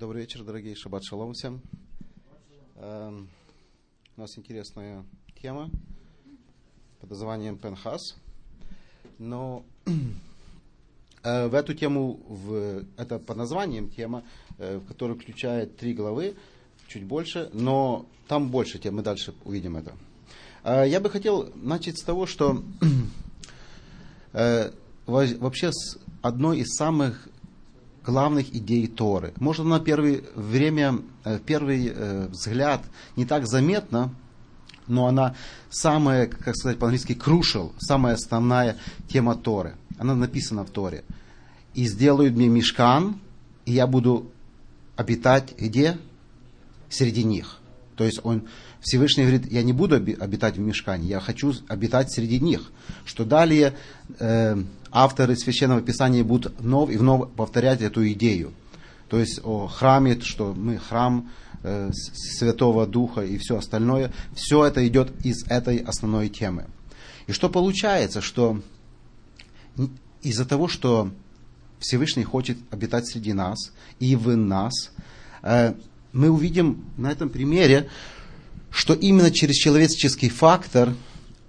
Добрый вечер, дорогие. Шаббат шалом всем. Эм, у нас интересная тема под названием Пенхас. Но э, в эту тему, в, это под названием тема, э, в которую включает три главы, чуть больше, но там больше тем, мы дальше увидим это. Э, я бы хотел начать с того, что э, вообще с одной из самых главных идей Торы. Может, на первое время, э, первый э, взгляд не так заметна, но она самая, как сказать по-английски, crucial, самая основная тема Торы. Она написана в Торе. «И сделают мне мешкан, и я буду обитать где? Среди них». То есть он, Всевышний говорит, я не буду обитать в мешкане, я хочу обитать среди них. Что далее э, авторы Священного Писания будут вновь и вновь повторять эту идею. То есть о храме, что мы храм э, Святого Духа и все остальное. Все это идет из этой основной темы. И что получается, что из-за того, что Всевышний хочет обитать среди нас и в нас, э, мы увидим на этом примере, что именно через человеческий фактор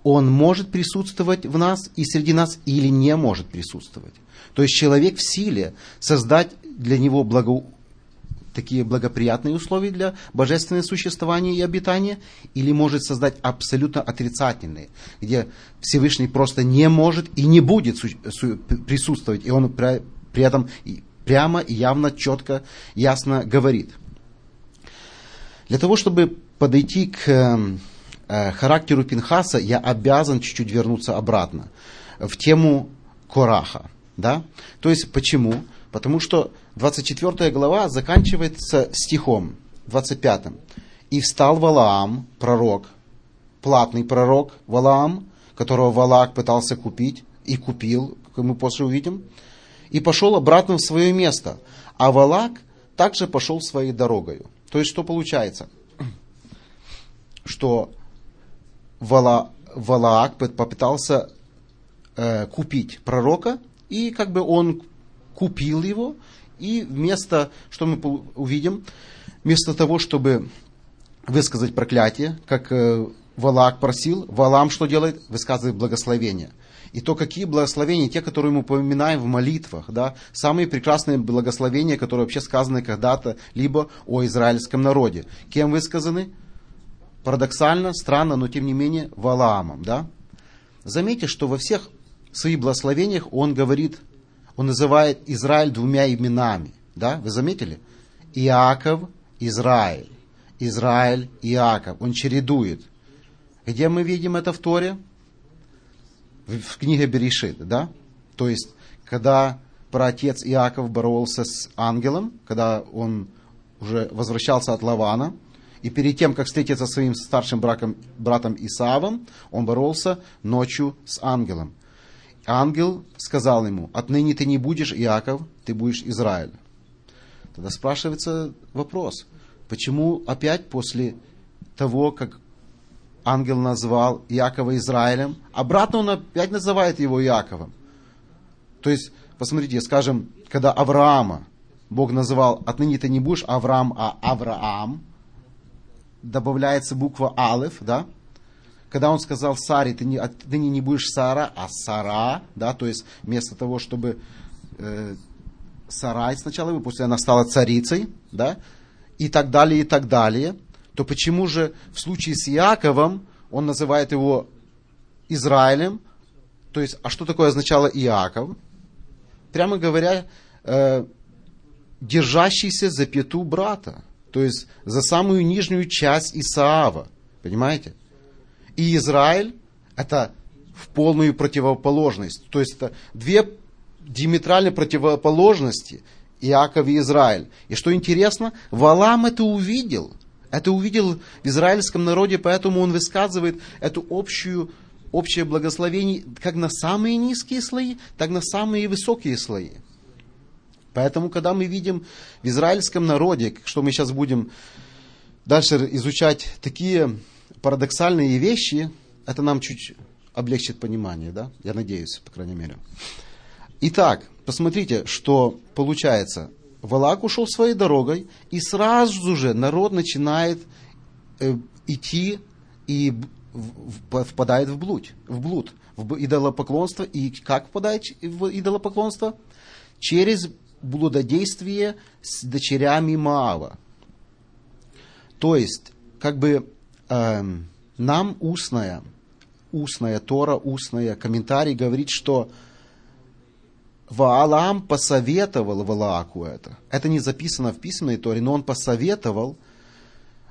он может присутствовать в нас и среди нас или не может присутствовать. То есть человек в силе создать для него благо, такие благоприятные условия для божественного существования и обитания, или может создать абсолютно отрицательные, где Всевышний просто не может и не будет присутствовать, и он при этом прямо и явно, четко, ясно говорит – для того, чтобы подойти к э, э, характеру Пинхаса, я обязан чуть-чуть вернуться обратно в тему Кораха. Да? То есть почему? Потому что 24 глава заканчивается стихом 25. «И встал Валаам, пророк, платный пророк Валаам, которого Валак пытался купить, и купил, как мы после увидим, и пошел обратно в свое место. А Валак также пошел своей дорогою. То есть, что получается? Что Вала, Валаак попытался э, купить пророка, и как бы он купил его, и вместо, что мы увидим, вместо того, чтобы высказать проклятие, как э, Валаак просил, Валам что делает? Высказывает благословение. И то, какие благословения, те, которые мы упоминаем в молитвах, да, самые прекрасные благословения, которые вообще сказаны когда-то, либо о израильском народе. Кем высказаны? Парадоксально, странно, но тем не менее, Валаамом, да. Заметьте, что во всех своих благословениях он говорит, он называет Израиль двумя именами, да, вы заметили? Иаков, Израиль. Израиль, Иаков. Он чередует. Где мы видим это в Торе? В книге Берешит, да? То есть, когда праотец Иаков боролся с ангелом, когда он уже возвращался от Лавана, и перед тем, как встретиться со своим старшим браком, братом Исавом, он боролся ночью с ангелом. Ангел сказал ему, отныне ты не будешь Иаков, ты будешь Израиль. Тогда спрашивается вопрос, почему опять после того, как ангел назвал Иакова Израилем, обратно он опять называет его Иаковом. То есть, посмотрите, скажем, когда Авраама Бог называл, отныне ты не будешь Авраам, а Авраам, добавляется буква Алеф, да? Когда он сказал Саре, ты не, отныне не будешь Сара, а Сара, да, то есть вместо того, чтобы э, Сарай сначала, после она стала царицей, да, и так далее, и так далее – то почему же в случае с Иаковом он называет его Израилем? То есть, а что такое означало Иаков? Прямо говоря, э, держащийся за пету брата. То есть, за самую нижнюю часть Исаава. Понимаете? И Израиль это в полную противоположность. То есть, это две диаметральные противоположности Иаков и Израиль. И что интересно, Валам это увидел – это увидел в израильском народе, поэтому он высказывает эту общую, общее благословение как на самые низкие слои, так на самые высокие слои. Поэтому, когда мы видим в израильском народе, что мы сейчас будем дальше изучать такие парадоксальные вещи, это нам чуть облегчит понимание, да? Я надеюсь, по крайней мере. Итак, посмотрите, что получается. Валак ушел своей дорогой, и сразу же народ начинает э, идти и впадает в блуд, в блуд, в идолопоклонство. И как впадает в идолопоклонство? Через блудодействие с дочерями Маава. То есть, как бы э, нам устная, устная Тора, устная комментарий говорит, что Ваалам посоветовал Валааку это. Это не записано в письменной Торе, но он посоветовал.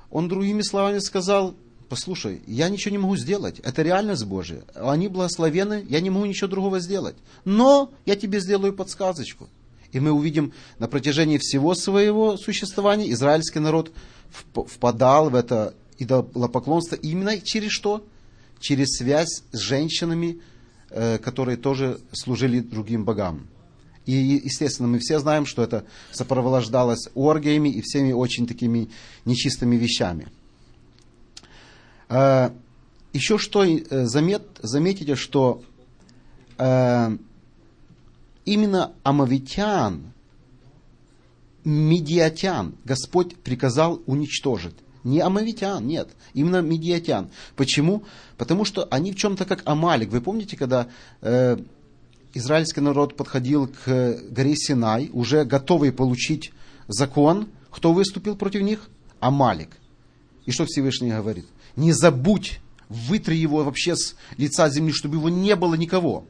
Он другими словами сказал, послушай, я ничего не могу сделать. Это реальность Божья. Они благословены, я не могу ничего другого сделать. Но я тебе сделаю подсказочку. И мы увидим на протяжении всего своего существования израильский народ впадал в это идолопоклонство именно через что? Через связь с женщинами, которые тоже служили другим богам. И, естественно, мы все знаем, что это сопровождалось оргиями и всеми очень такими нечистыми вещами. Э, еще что э, замет, заметите, что э, именно амавитян, медиатян Господь приказал уничтожить. Не амавитян, нет, именно медиатян. Почему? Потому что они в чем-то как Амалик. Вы помните, когда э, израильский народ подходил к горе Синай, уже готовый получить закон, кто выступил против них? Амалик. И что Всевышний говорит? Не забудь, вытри его вообще с лица земли, чтобы его не было никого.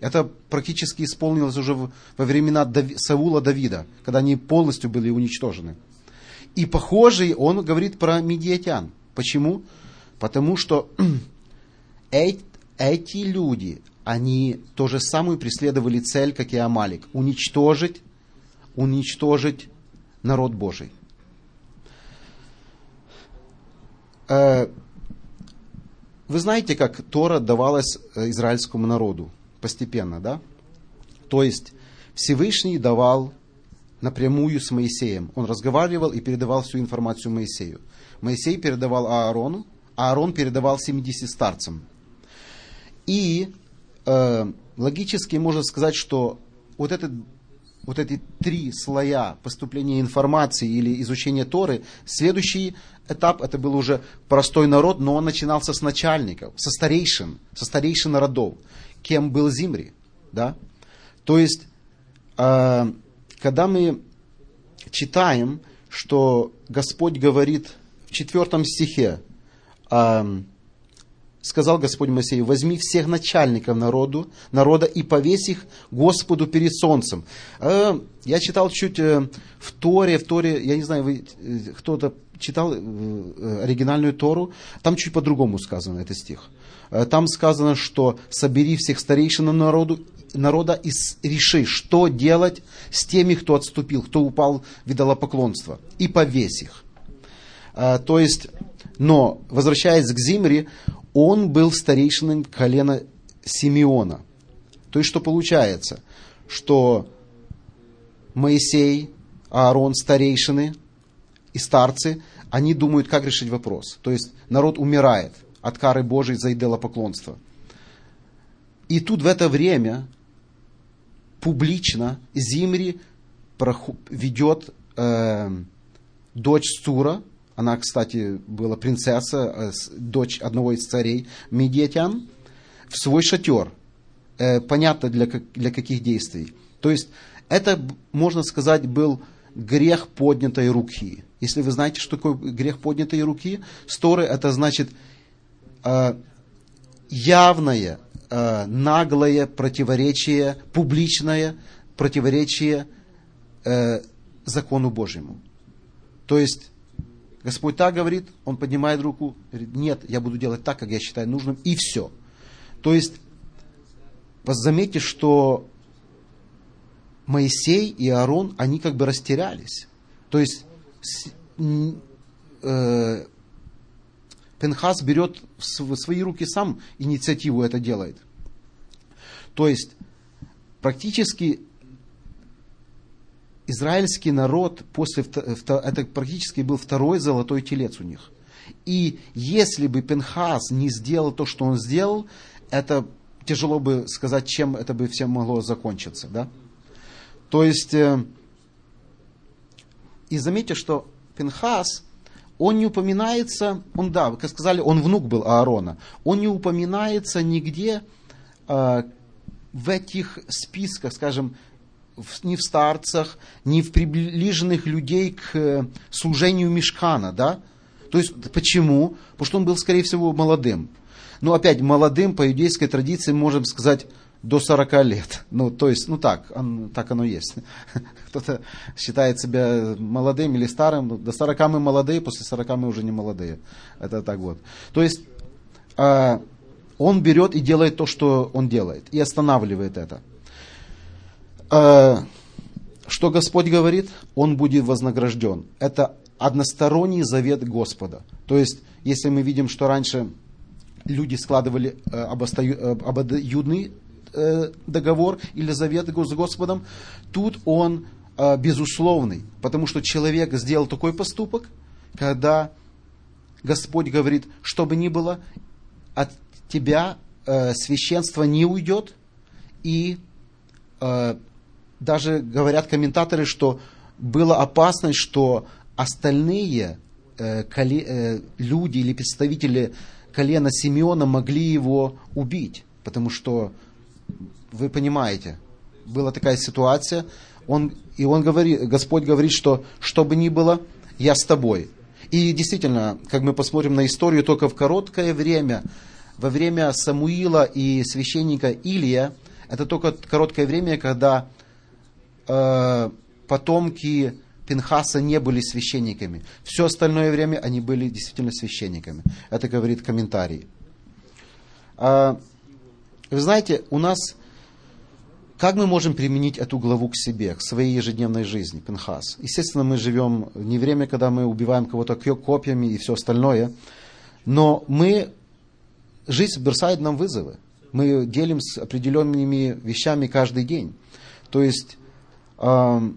Это практически исполнилось уже во времена Саула Давида, когда они полностью были уничтожены. И похожий он говорит про медиатян. Почему? Потому что эти люди, они то же самое преследовали цель, как и Амалик. Уничтожить, уничтожить народ Божий. Э, вы знаете, как Тора давалась э, израильскому народу постепенно, да? То есть Всевышний давал напрямую с Моисеем. Он разговаривал и передавал всю информацию Моисею. Моисей передавал Аарону, а Аарон передавал 70 старцам. И э, логически можно сказать, что вот, этот, вот эти три слоя поступления информации или изучения Торы, следующий этап это был уже простой народ, но он начинался с начальников, со старейшин, со старейшин родов кем был Зимри. Да? То есть, э, когда мы читаем, что Господь говорит в четвертом стихе, сказал Господь Моисею, возьми всех начальников народу, народа и повесь их Господу перед солнцем. Э, я читал чуть э, в Торе, в Торе, я не знаю, вы, э, кто-то читал оригинальную Тору, там чуть по-другому сказано этот стих. Там сказано, что собери всех старейшин народу, народа и реши, что делать с теми, кто отступил, кто упал в идолопоклонство, и повесь их. Э, то есть, но, возвращаясь к Зимре, он был старейшиной колена Симеона. То есть, что получается? Что Моисей, Аарон, старейшины и старцы, они думают, как решить вопрос. То есть, народ умирает – от кары Божией за идолопоклонство. И тут в это время публично Зимри ведет э, дочь Цура, она, кстати, была принцесса, э, дочь одного из царей Медиатян, в свой шатер. Э, понятно, для, для каких действий. То есть, это, можно сказать, был грех поднятой руки. Если вы знаете, что такое грех поднятой руки, сторы это значит Э, явное, э, наглое противоречие, публичное противоречие э, закону Божьему. То есть Господь так говорит, Он поднимает руку, говорит, нет, я буду делать так, как я считаю нужным, и все. То есть, заметьте, что Моисей и Аарон, они как бы растерялись. То есть, э, Пенхас берет в свои руки сам инициативу это делает. То есть, практически израильский народ после это практически был второй золотой телец у них. И если бы Пенхас не сделал то, что он сделал, это тяжело бы сказать, чем это бы все могло закончиться. Да? То есть, э, и заметьте, что Пинхас, он не упоминается, он, да, как сказали, он внук был Аарона, он не упоминается нигде э, в этих списках, скажем, в, ни в старцах, ни в приближенных людей к э, служению Мешкана, да? То есть, почему? Потому что он был, скорее всего, молодым. Но опять, молодым по иудейской традиции можем сказать до 40 лет. Ну, то есть, ну так, он, так оно есть. Кто-то считает себя молодым или старым. До 40 мы молодые, после 40 мы уже не молодые. Это так вот. То есть, э, он берет и делает то, что он делает, и останавливает это. Э, что Господь говорит? Он будет вознагражден. Это односторонний завет Господа. То есть, если мы видим, что раньше люди складывали э, обоюдный э, договор или завет с Господом, тут он э, безусловный, потому что человек сделал такой поступок, когда Господь говорит, что бы ни было, от тебя э, священство не уйдет, и э, даже говорят комментаторы, что была опасность, что остальные люди или представители колена Симеона могли его убить, потому что вы понимаете, была такая ситуация, он, и он говорит, Господь говорит, что что бы ни было, я с тобой. И действительно, как мы посмотрим на историю, только в короткое время, во время Самуила и священника Илия, это только короткое время, когда э, потомки Пинхаса не были священниками. Все остальное время они были действительно священниками. Это говорит комментарий. А, вы знаете, у нас как мы можем применить эту главу к себе, к своей ежедневной жизни, Пинхас? Естественно, мы живем не время, когда мы убиваем кого-то копьями и все остальное, но мы, жизнь бросает нам вызовы. Мы делим с определенными вещами каждый день. То есть э,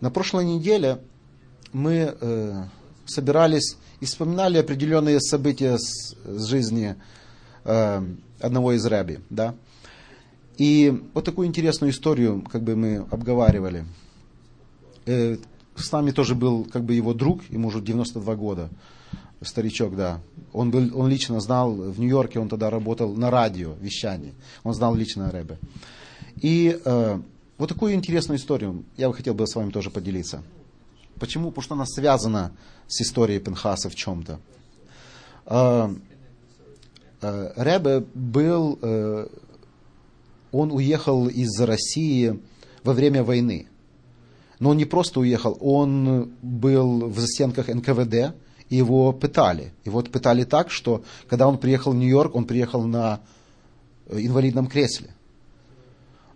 на прошлой неделе мы э, собирались и вспоминали определенные события с, с жизни э, одного из раби, да, и вот такую интересную историю как бы мы обговаривали. Э, с нами тоже был как бы его друг, ему уже 92 года, старичок, да. Он, был, он лично знал, в Нью-Йорке он тогда работал на радио, вещании. Он знал лично Рэбе. И э, вот такую интересную историю я бы хотел бы с вами тоже поделиться. Почему? Потому что она связана с историей Пенхаса в чем-то. Э, э, Ребе был э, он уехал из России во время войны. Но он не просто уехал, он был в застенках НКВД, и его пытали. Его пытали так, что когда он приехал в Нью-Йорк, он приехал на э, инвалидном кресле.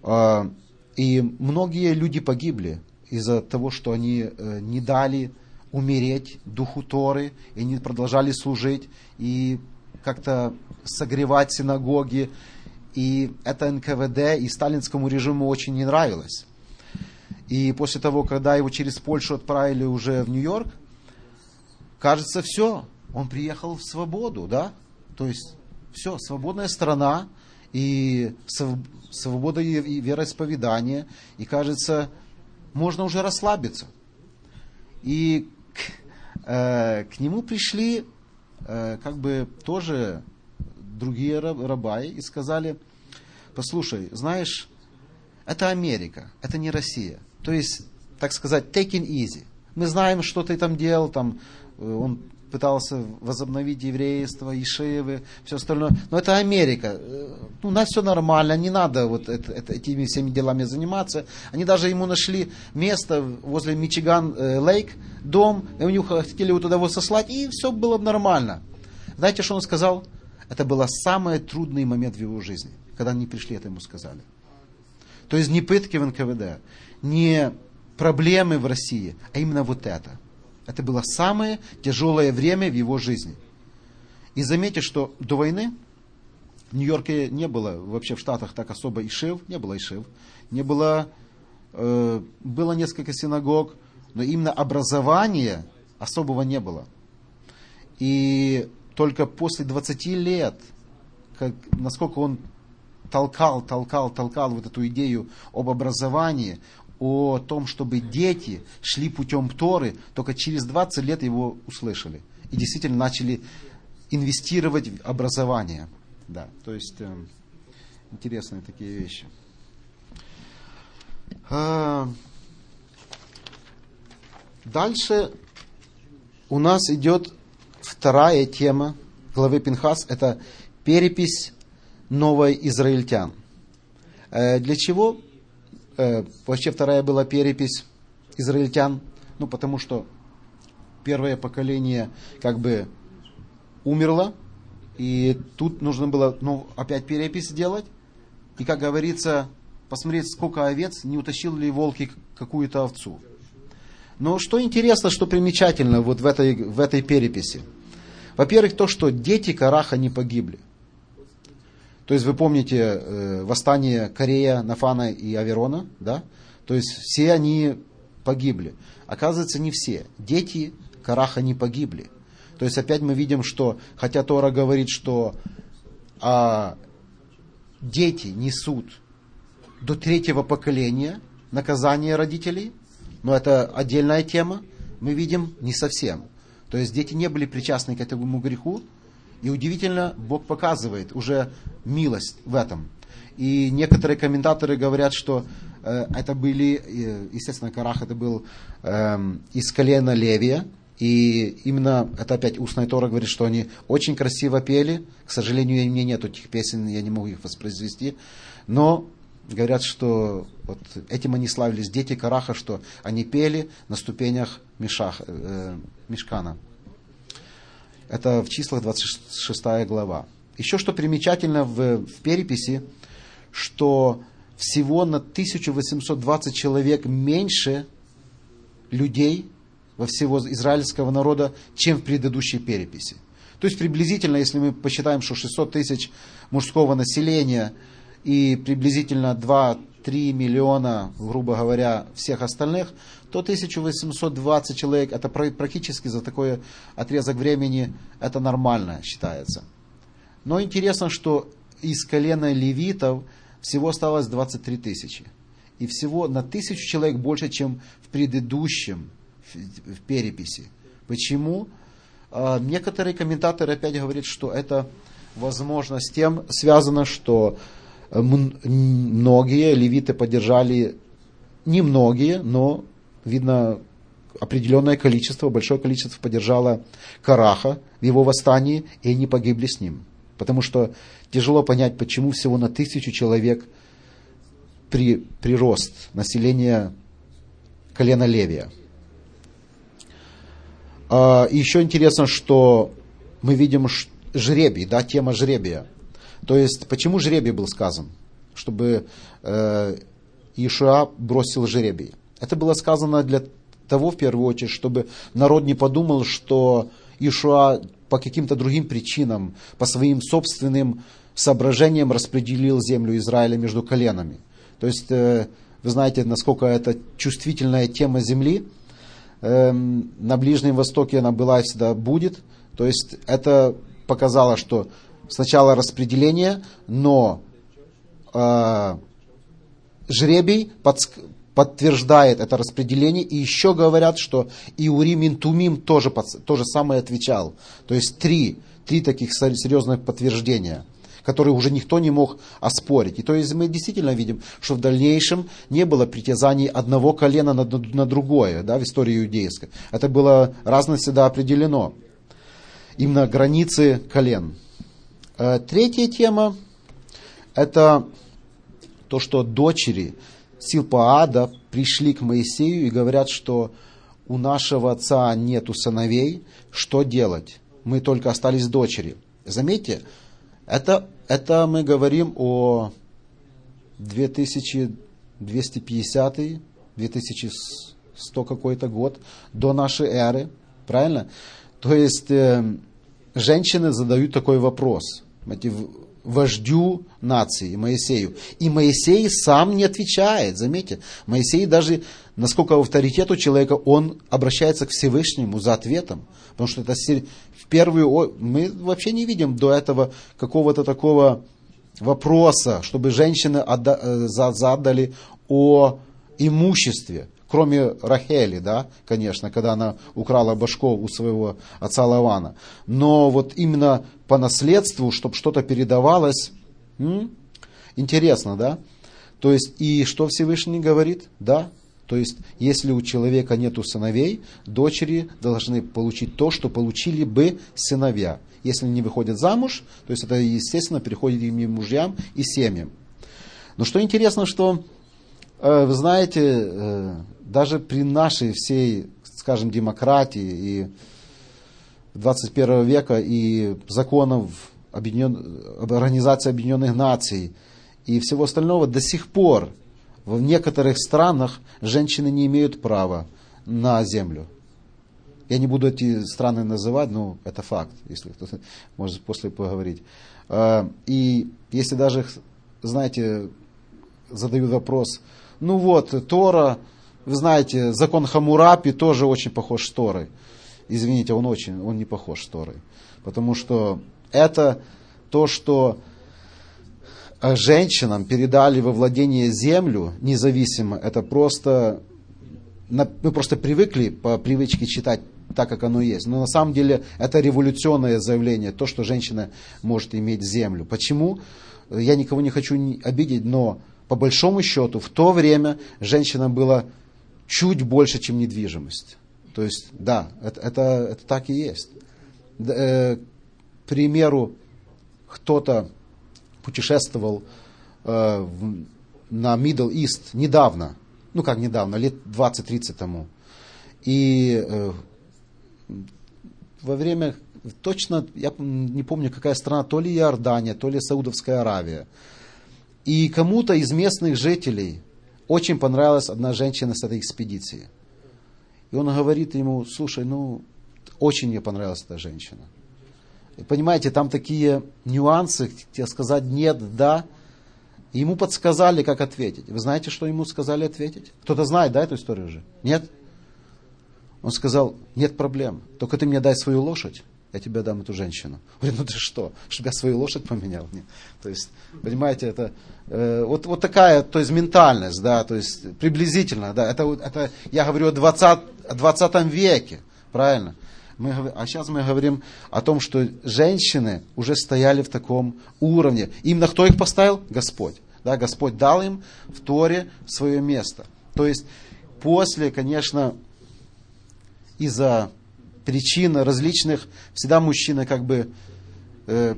А, и многие люди погибли из-за того, что они э, не дали умереть духу Торы, и они продолжали служить, и как-то согревать синагоги, и это НКВД и сталинскому режиму очень не нравилось. И после того, когда его через Польшу отправили уже в Нью-Йорк, кажется, все, он приехал в свободу, да? То есть, все, свободная страна, и свобода и вероисповедания, и кажется, можно уже расслабиться. И к, э, к нему пришли э, как бы тоже другие рабаи и сказали, послушай, знаешь, это Америка, это не Россия. То есть, так сказать, taking easy. Мы знаем, что ты там делал, там, э, он пытался возобновить еврейство, ишивы, все остальное. Но это Америка. Э, ну, у нас все нормально, не надо вот это, это, этими всеми делами заниматься. Они даже ему нашли место возле Мичиган э, дом, и у них хотели его туда его сослать, и все было нормально. Знаете, что он сказал? Это был самый трудный момент в его жизни, когда они пришли, это ему сказали. То есть не пытки в НКВД, не проблемы в России, а именно вот это. Это было самое тяжелое время в его жизни. И заметьте, что до войны в Нью-Йорке не было, вообще в Штатах так особо ишив, не было ишив, не было, э, было несколько синагог, но именно образования особого не было. И только после 20 лет, как, насколько он толкал, толкал, толкал вот эту идею об образовании, о том, чтобы дети шли путем Торы, только через 20 лет его услышали. И действительно начали инвестировать в образование. Да, то есть э, интересные такие вещи. А, дальше у нас идет вторая тема главы Пинхас. Это перепись новой израильтян. Э, для чего э, вообще вторая была перепись израильтян? Ну, потому что первое поколение как бы умерло, и тут нужно было ну, опять перепись сделать. И, как говорится, посмотреть, сколько овец, не утащил ли волки какую-то овцу. Но что интересно, что примечательно вот в этой, в этой переписи. Во-первых, то, что дети Караха не погибли. То есть вы помните э, восстание Корея, Нафана и Аверона, да? То есть все они погибли. Оказывается, не все. Дети Караха не погибли. То есть опять мы видим, что, хотя Тора говорит, что а, дети несут до третьего поколения наказание родителей, но это отдельная тема, мы видим не совсем. То есть дети не были причастны к этому греху, и удивительно, Бог показывает уже милость в этом. И некоторые комментаторы говорят, что э, это были, э, естественно, Карах это был э, из колена Левия, и именно, это опять устная Тора говорит, что они очень красиво пели. К сожалению, у меня нет этих песен, я не могу их воспроизвести. Но говорят, что вот этим они славились, дети Караха, что они пели на ступенях Мишах, э, Мешкана. Это в числах 26 глава. Еще что примечательно в, в переписи, что всего на 1820 человек меньше людей во всего израильского народа, чем в предыдущей переписи. То есть приблизительно, если мы посчитаем, что 600 тысяч мужского населения и приблизительно 2-3 миллиона, грубо говоря, всех остальных, то 1820 человек, это практически за такой отрезок времени, это нормально считается. Но интересно, что из колена левитов всего осталось 23 тысячи. И всего на тысячу человек больше, чем в предыдущем в переписи. Почему? А, некоторые комментаторы опять говорят, что это возможно с тем связано, что многие левиты поддержали, не многие, но видно, определенное количество, большое количество поддержало Караха в его восстании, и они погибли с ним. Потому что тяжело понять, почему всего на тысячу человек при, прирост населения колена Левия. А, еще интересно, что мы видим жребий, да, тема жребия. То есть, почему жребий был сказан? Чтобы э, Ишуа бросил жребий. Это было сказано для того, в первую очередь, чтобы народ не подумал, что Ишуа по каким-то другим причинам, по своим собственным соображениям распределил землю Израиля между коленами. То есть, э, вы знаете, насколько это чувствительная тема земли. Эм, на Ближнем Востоке она была и всегда будет. То есть, это показало, что сначала распределение, но э, жребий подтверждает это распределение. И еще говорят, что Иурим Интумим тоже то же самое отвечал. То есть три, три таких серьезных подтверждения которые уже никто не мог оспорить. И то есть мы действительно видим, что в дальнейшем не было притязаний одного колена на, на другое да, в истории иудейской. Это было разно всегда определено. Именно границы колен. Э, третья тема – это то, что дочери Силпаада пришли к Моисею и говорят, что у нашего отца нету сыновей, что делать? Мы только остались дочери. Заметьте, это, это мы говорим о 2250 2100 какой-то год до нашей эры, правильно? То есть э, женщины задают такой вопрос вождю нации, Моисею. И Моисей сам не отвечает, заметьте. Моисей даже, насколько авторитет у человека, он обращается к Всевышнему за ответом. Потому что это в первую... Мы вообще не видим до этого какого-то такого вопроса, чтобы женщины э, задали о имуществе, кроме Рахели, да, конечно, когда она украла башков у своего отца Лавана. Но вот именно по наследству, чтобы что-то передавалось, м? интересно, да? То есть, и что Всевышний говорит? Да, то есть, если у человека нет сыновей, дочери должны получить то, что получили бы сыновья. Если не выходят замуж, то есть это, естественно, переходит им мужьям и семьям. Но что интересно, что, вы знаете, э, даже при нашей всей, скажем, демократии и 21 века и законов Объединен... Организации Объединенных Наций и всего остального до сих пор в некоторых странах женщины не имеют права на землю. Я не буду эти страны называть, но это факт, если кто-то может после поговорить. А, и если даже, знаете, задают вопрос, ну вот, Тора, вы знаете, закон Хамурапи тоже очень похож с Торой. Извините, он очень, он не похож с Торой. Потому что это то, что а женщинам передали во владение землю независимо, это просто, мы просто привыкли по привычке читать так, как оно есть. Но на самом деле это революционное заявление, то, что женщина может иметь землю. Почему? Я никого не хочу обидеть, но по большому счету в то время женщина была чуть больше, чем недвижимость. То есть, да, это, это, это так и есть. Э, к примеру, кто-то путешествовал э, в, на Middle East недавно, ну как недавно, лет 20-30 тому. И э, во время, точно, я не помню, какая страна, то ли Иордания, то ли Саудовская Аравия. И кому-то из местных жителей очень понравилась одна женщина с этой экспедиции. И он говорит ему, слушай, ну, очень мне понравилась эта женщина. Понимаете, там такие нюансы, тебе сказать нет, да. И ему подсказали, как ответить. Вы знаете, что ему сказали ответить? Кто-то знает, да, эту историю уже? Нет? Он сказал, нет проблем, только ты мне дай свою лошадь, я тебе дам эту женщину. Говорит, ну ты что, чтобы я свою лошадь поменял? Нет. То есть, понимаете, это э, вот, вот такая, то есть ментальность, да, то есть приблизительно, да, это, это я говорю о 20, о 20 веке, правильно? Мы, а сейчас мы говорим о том, что женщины уже стояли в таком уровне. Именно кто их поставил? Господь. Да, Господь дал им в Торе свое место. То есть после, конечно, из-за причин различных всегда мужчины как бы э,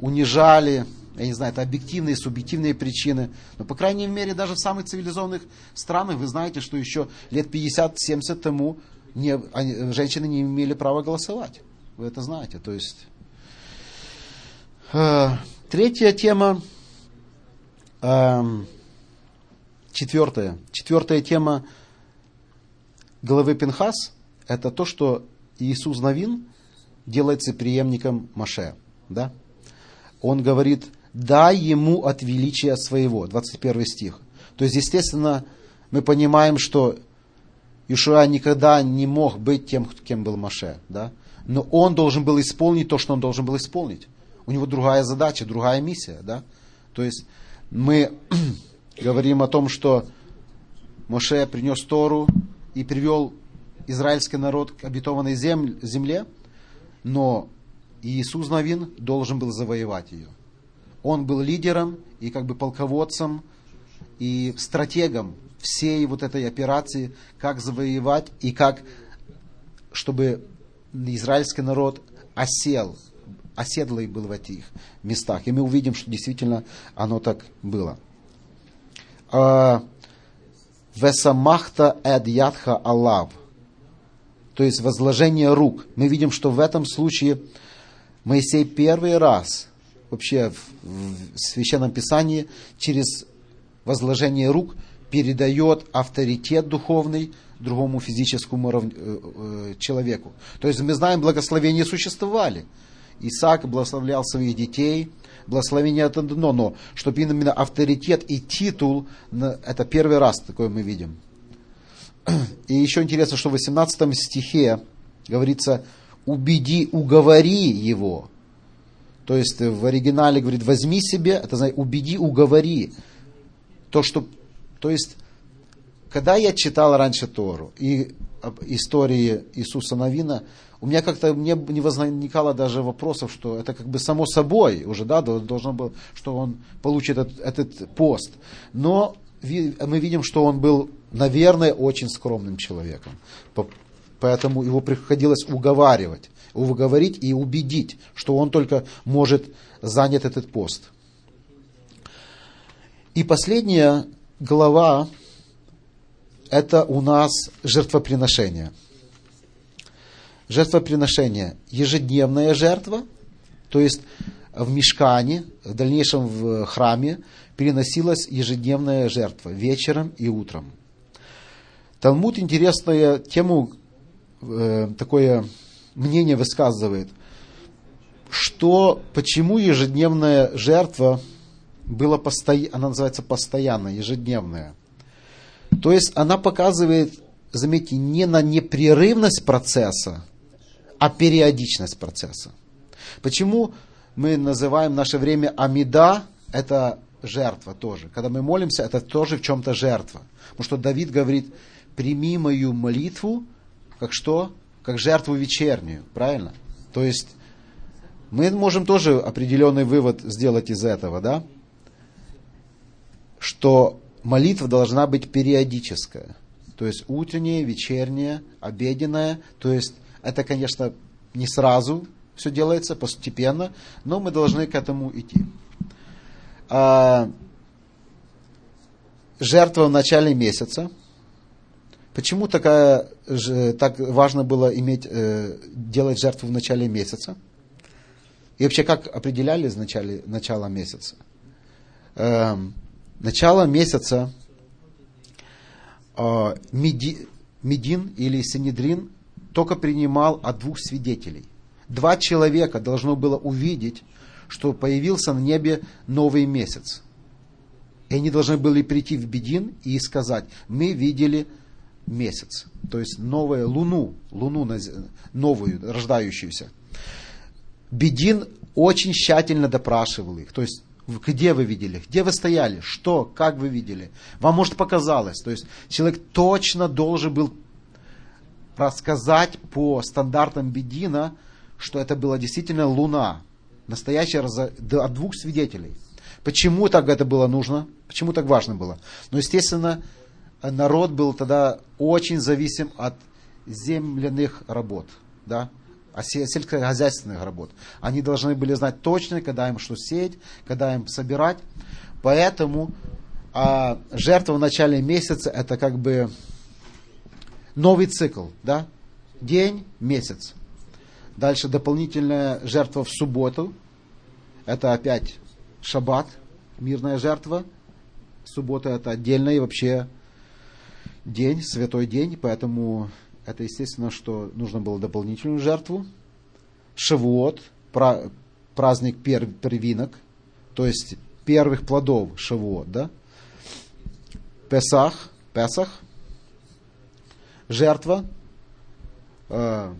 унижали, я не знаю, это объективные, субъективные причины. Но, по крайней мере, даже в самых цивилизованных странах, вы знаете, что еще лет 50-70 тому не, они, женщины не имели права голосовать. Вы это знаете. То есть, э, третья тема, э, четвертая. Четвертая тема главы Пинхас – это то, что Иисус Новин делается преемником Маше. Да? Он говорит, дай ему от величия своего. 21 стих. То есть, естественно, мы понимаем, что Ишуа никогда не мог быть тем, кем был Маше. Да? Но он должен был исполнить то, что он должен был исполнить. У него другая задача, другая миссия. Да? То есть мы говорим о том, что Моше принес Тору и привел израильский народ к обетованной земле, но Иисус Новин должен был завоевать ее. Он был лидером и как бы полководцем и стратегом всей вот этой операции, как завоевать и как, чтобы израильский народ осел, оседлый был в этих местах. И мы увидим, что действительно оно так было. А, Весамахта эд ядха алав. То есть возложение рук. Мы видим, что в этом случае Моисей первый раз вообще в, Священном Писании через возложение рук – передает авторитет духовный другому физическому. Э, э, человеку. То есть мы знаем, благословения существовали. Исаак благословлял своих детей, благословение это одно, но чтобы именно авторитет и титул, это первый раз такое мы видим. И еще интересно, что в 18 стихе говорится, убеди, уговори его. То есть в оригинале говорит, возьми себе, это значит, убеди, уговори. То, что то есть когда я читал раньше Тору и истории Иисуса Новина, у меня как-то не, не возникало даже вопросов, что это как бы само собой уже, да, должно было, что он получит этот, этот пост. Но мы видим, что он был, наверное, очень скромным человеком. Поэтому его приходилось уговаривать, уговорить и убедить, что он только может занять этот пост. И последняя глава – это у нас жертвоприношение. Жертвоприношение – ежедневная жертва, то есть в мешкане, в дальнейшем в храме переносилась ежедневная жертва вечером и утром. Талмуд интересную тему, э, такое мнение высказывает, что почему ежедневная жертва – было постоянно, она называется постоянная, ежедневная. То есть она показывает, заметьте, не на непрерывность процесса, а периодичность процесса. Почему мы называем наше время Амида, это жертва тоже. Когда мы молимся, это тоже в чем-то жертва. Потому что Давид говорит, прими мою молитву, как что? Как жертву вечернюю, правильно? То есть мы можем тоже определенный вывод сделать из этого, да? что молитва должна быть периодическая. То есть утренняя, вечерняя, обеденная. То есть это, конечно, не сразу все делается, постепенно, но мы должны к этому идти. А, жертва в начале месяца. Почему такая, так важно было иметь, э, делать жертву в начале месяца? И вообще, как определяли начале, начало месяца? Эм, начало месяца э, Меди, Медин или Синедрин только принимал от двух свидетелей. Два человека должно было увидеть, что появился на небе новый месяц. И они должны были прийти в Бедин и сказать, мы видели месяц, то есть новую луну, луну новую, рождающуюся. Бедин очень тщательно допрашивал их, то есть где вы видели? Где вы стояли? Что? Как вы видели? Вам, может, показалось. То есть человек точно должен был рассказать по стандартам Бедина, что это была действительно луна. Настоящая от двух свидетелей. Почему так это было нужно? Почему так важно было? Ну, естественно, народ был тогда очень зависим от земляных работ. Да? сельскохозяйственных работ. Они должны были знать точно, когда им что сеять, когда им собирать. Поэтому а, жертва в начале месяца это как бы новый цикл, да? День, месяц. Дальше дополнительная жертва в субботу. Это опять шаббат, мирная жертва. Суббота это отдельный вообще день, святой день, поэтому это естественно, что нужно было дополнительную жертву. Шавуот, праздник пер, первинок, то есть первых плодов Шавуот, да? Песах, Песах, жертва, э,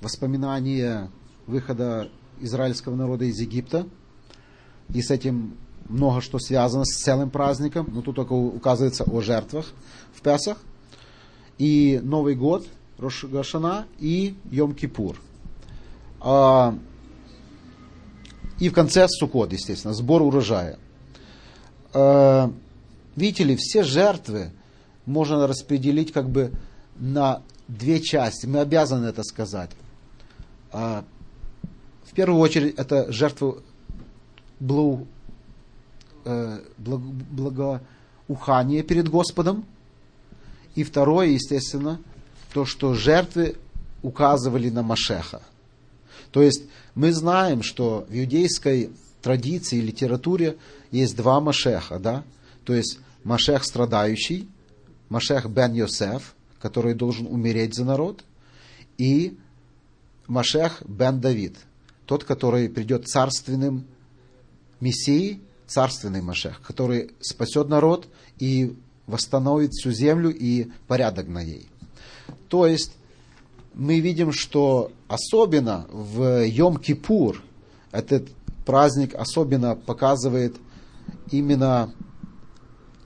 воспоминание выхода израильского народа из Египта. И с этим много что связано с целым праздником, но тут только указывается о жертвах в Песах. И Новый год – Рошгашана и Йом-Кипур. А, и в конце Сукот, естественно, сбор урожая. А, видите ли, все жертвы можно распределить как бы на две части. Мы обязаны это сказать. А, в первую очередь, это благо, э, благоухания перед Господом. И второе, естественно, то, что жертвы указывали на Машеха. То есть мы знаем, что в иудейской традиции литературе есть два Машеха, да? То есть Машех страдающий, Машех бен Йосеф, который должен умереть за народ, и Машех бен Давид, тот, который придет царственным Мессией, царственный Машех, который спасет народ и восстановит всю землю и порядок на ней. То есть мы видим, что особенно в Йом-Кипур этот праздник особенно показывает именно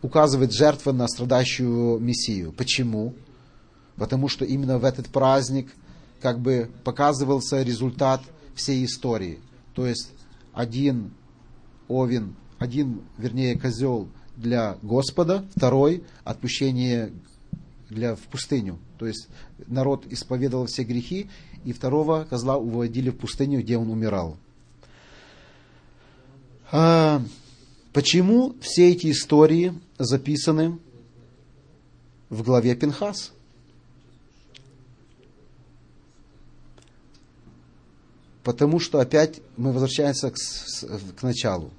указывает жертва на страдающую Мессию. Почему? Потому что именно в этот праздник как бы показывался результат всей истории. То есть один овен, один, вернее, козел для Господа, второй отпущение для, в пустыню. То есть народ исповедовал все грехи, и второго козла уводили в пустыню, где он умирал. А, почему все эти истории записаны в главе Пинхас? Потому что опять мы возвращаемся к, к началу.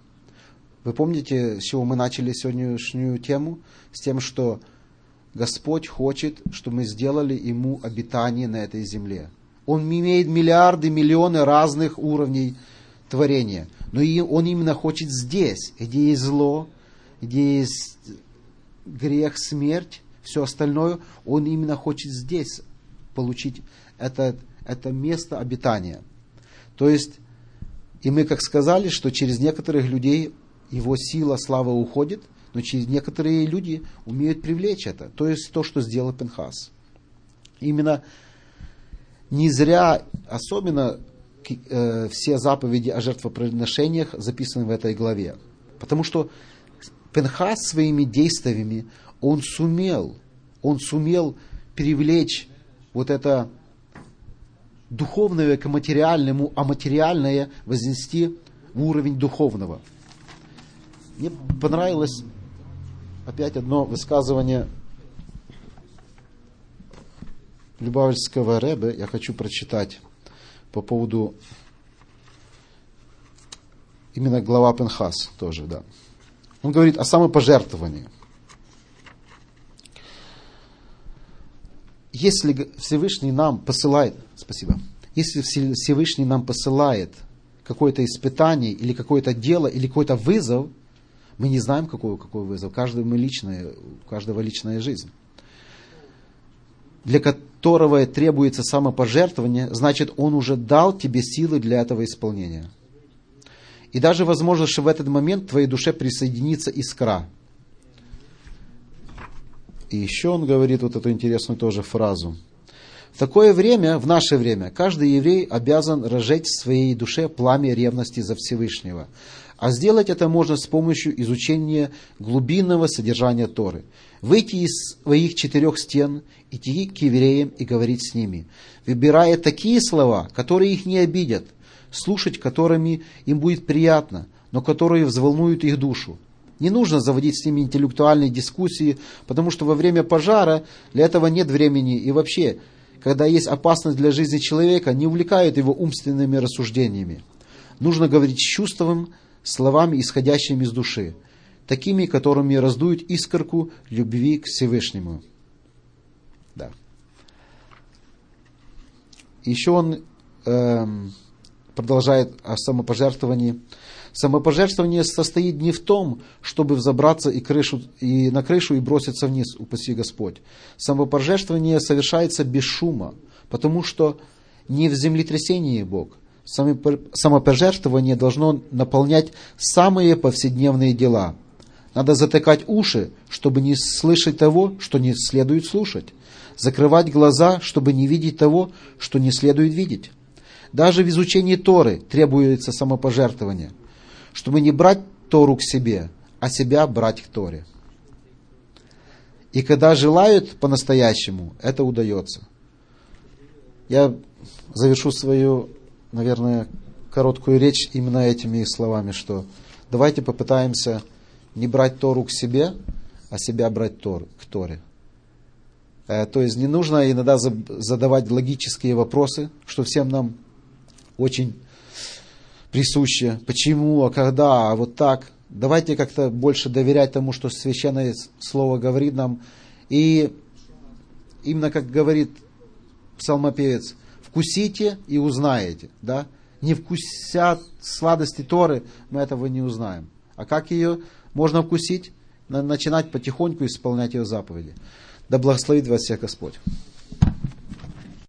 Вы помните, с чего мы начали сегодняшнюю тему? С тем, что Господь хочет, чтобы мы сделали Ему обитание на этой земле. Он имеет миллиарды, миллионы разных уровней творения. Но и Он именно хочет здесь, где есть зло, где есть грех, смерть, все остальное, Он именно хочет здесь получить это, это место обитания. То есть, и мы как сказали, что через некоторых людей его сила, слава уходит, но через некоторые люди умеют привлечь это. То есть то, что сделал Пенхас. Именно не зря, особенно э, все заповеди о жертвоприношениях записаны в этой главе. Потому что Пенхас своими действиями, он сумел, он сумел привлечь вот это духовное к материальному, а материальное вознести в уровень духовного. Мне понравилось опять одно высказывание Любавичского Рэбе, я хочу прочитать по поводу именно глава Пенхас тоже, да. Он говорит о самопожертвовании. Если Всевышний нам посылает, спасибо, если Всевышний нам посылает какое-то испытание или какое-то дело или какой-то вызов, мы не знаем, какой, какой вызов. Каждый мы личная, у каждого личная жизнь. Для которого требуется самопожертвование, значит, он уже дал тебе силы для этого исполнения. И даже возможно, что в этот момент твоей душе присоединится искра. И еще он говорит вот эту интересную тоже фразу. В такое время, в наше время, каждый еврей обязан разжечь в своей душе пламя ревности за Всевышнего. А сделать это можно с помощью изучения глубинного содержания Торы. Выйти из своих четырех стен, идти к евреям и говорить с ними, выбирая такие слова, которые их не обидят, слушать которыми им будет приятно, но которые взволнуют их душу. Не нужно заводить с ними интеллектуальные дискуссии, потому что во время пожара для этого нет времени и вообще, когда есть опасность для жизни человека, не увлекают его умственными рассуждениями. Нужно говорить с чувством, словами, исходящими из души, такими, которыми раздуют искорку любви к Всевышнему. Да. Еще он эм, продолжает о самопожертвовании. Самопожертвование состоит не в том, чтобы взобраться и, крышу, и на крышу и броситься вниз, упаси Господь. Самопожертвование совершается без шума, потому что не в землетрясении Бог, самопожертвование должно наполнять самые повседневные дела. Надо затыкать уши, чтобы не слышать того, что не следует слушать. Закрывать глаза, чтобы не видеть того, что не следует видеть. Даже в изучении Торы требуется самопожертвование, чтобы не брать Тору к себе, а себя брать к Торе. И когда желают по-настоящему, это удается. Я завершу свою наверное, короткую речь именно этими словами, что давайте попытаемся не брать Тору к себе, а себя брать Тор, к Торе. Э, то есть не нужно иногда задавать логические вопросы, что всем нам очень присуще. Почему, а когда, а вот так. Давайте как-то больше доверять тому, что священное слово говорит нам. И именно как говорит псалмопевец, вкусите и узнаете, да? Не вкусят сладости Торы, мы этого не узнаем. А как ее можно вкусить? Начинать потихоньку исполнять ее заповеди. Да благословит вас всех Господь.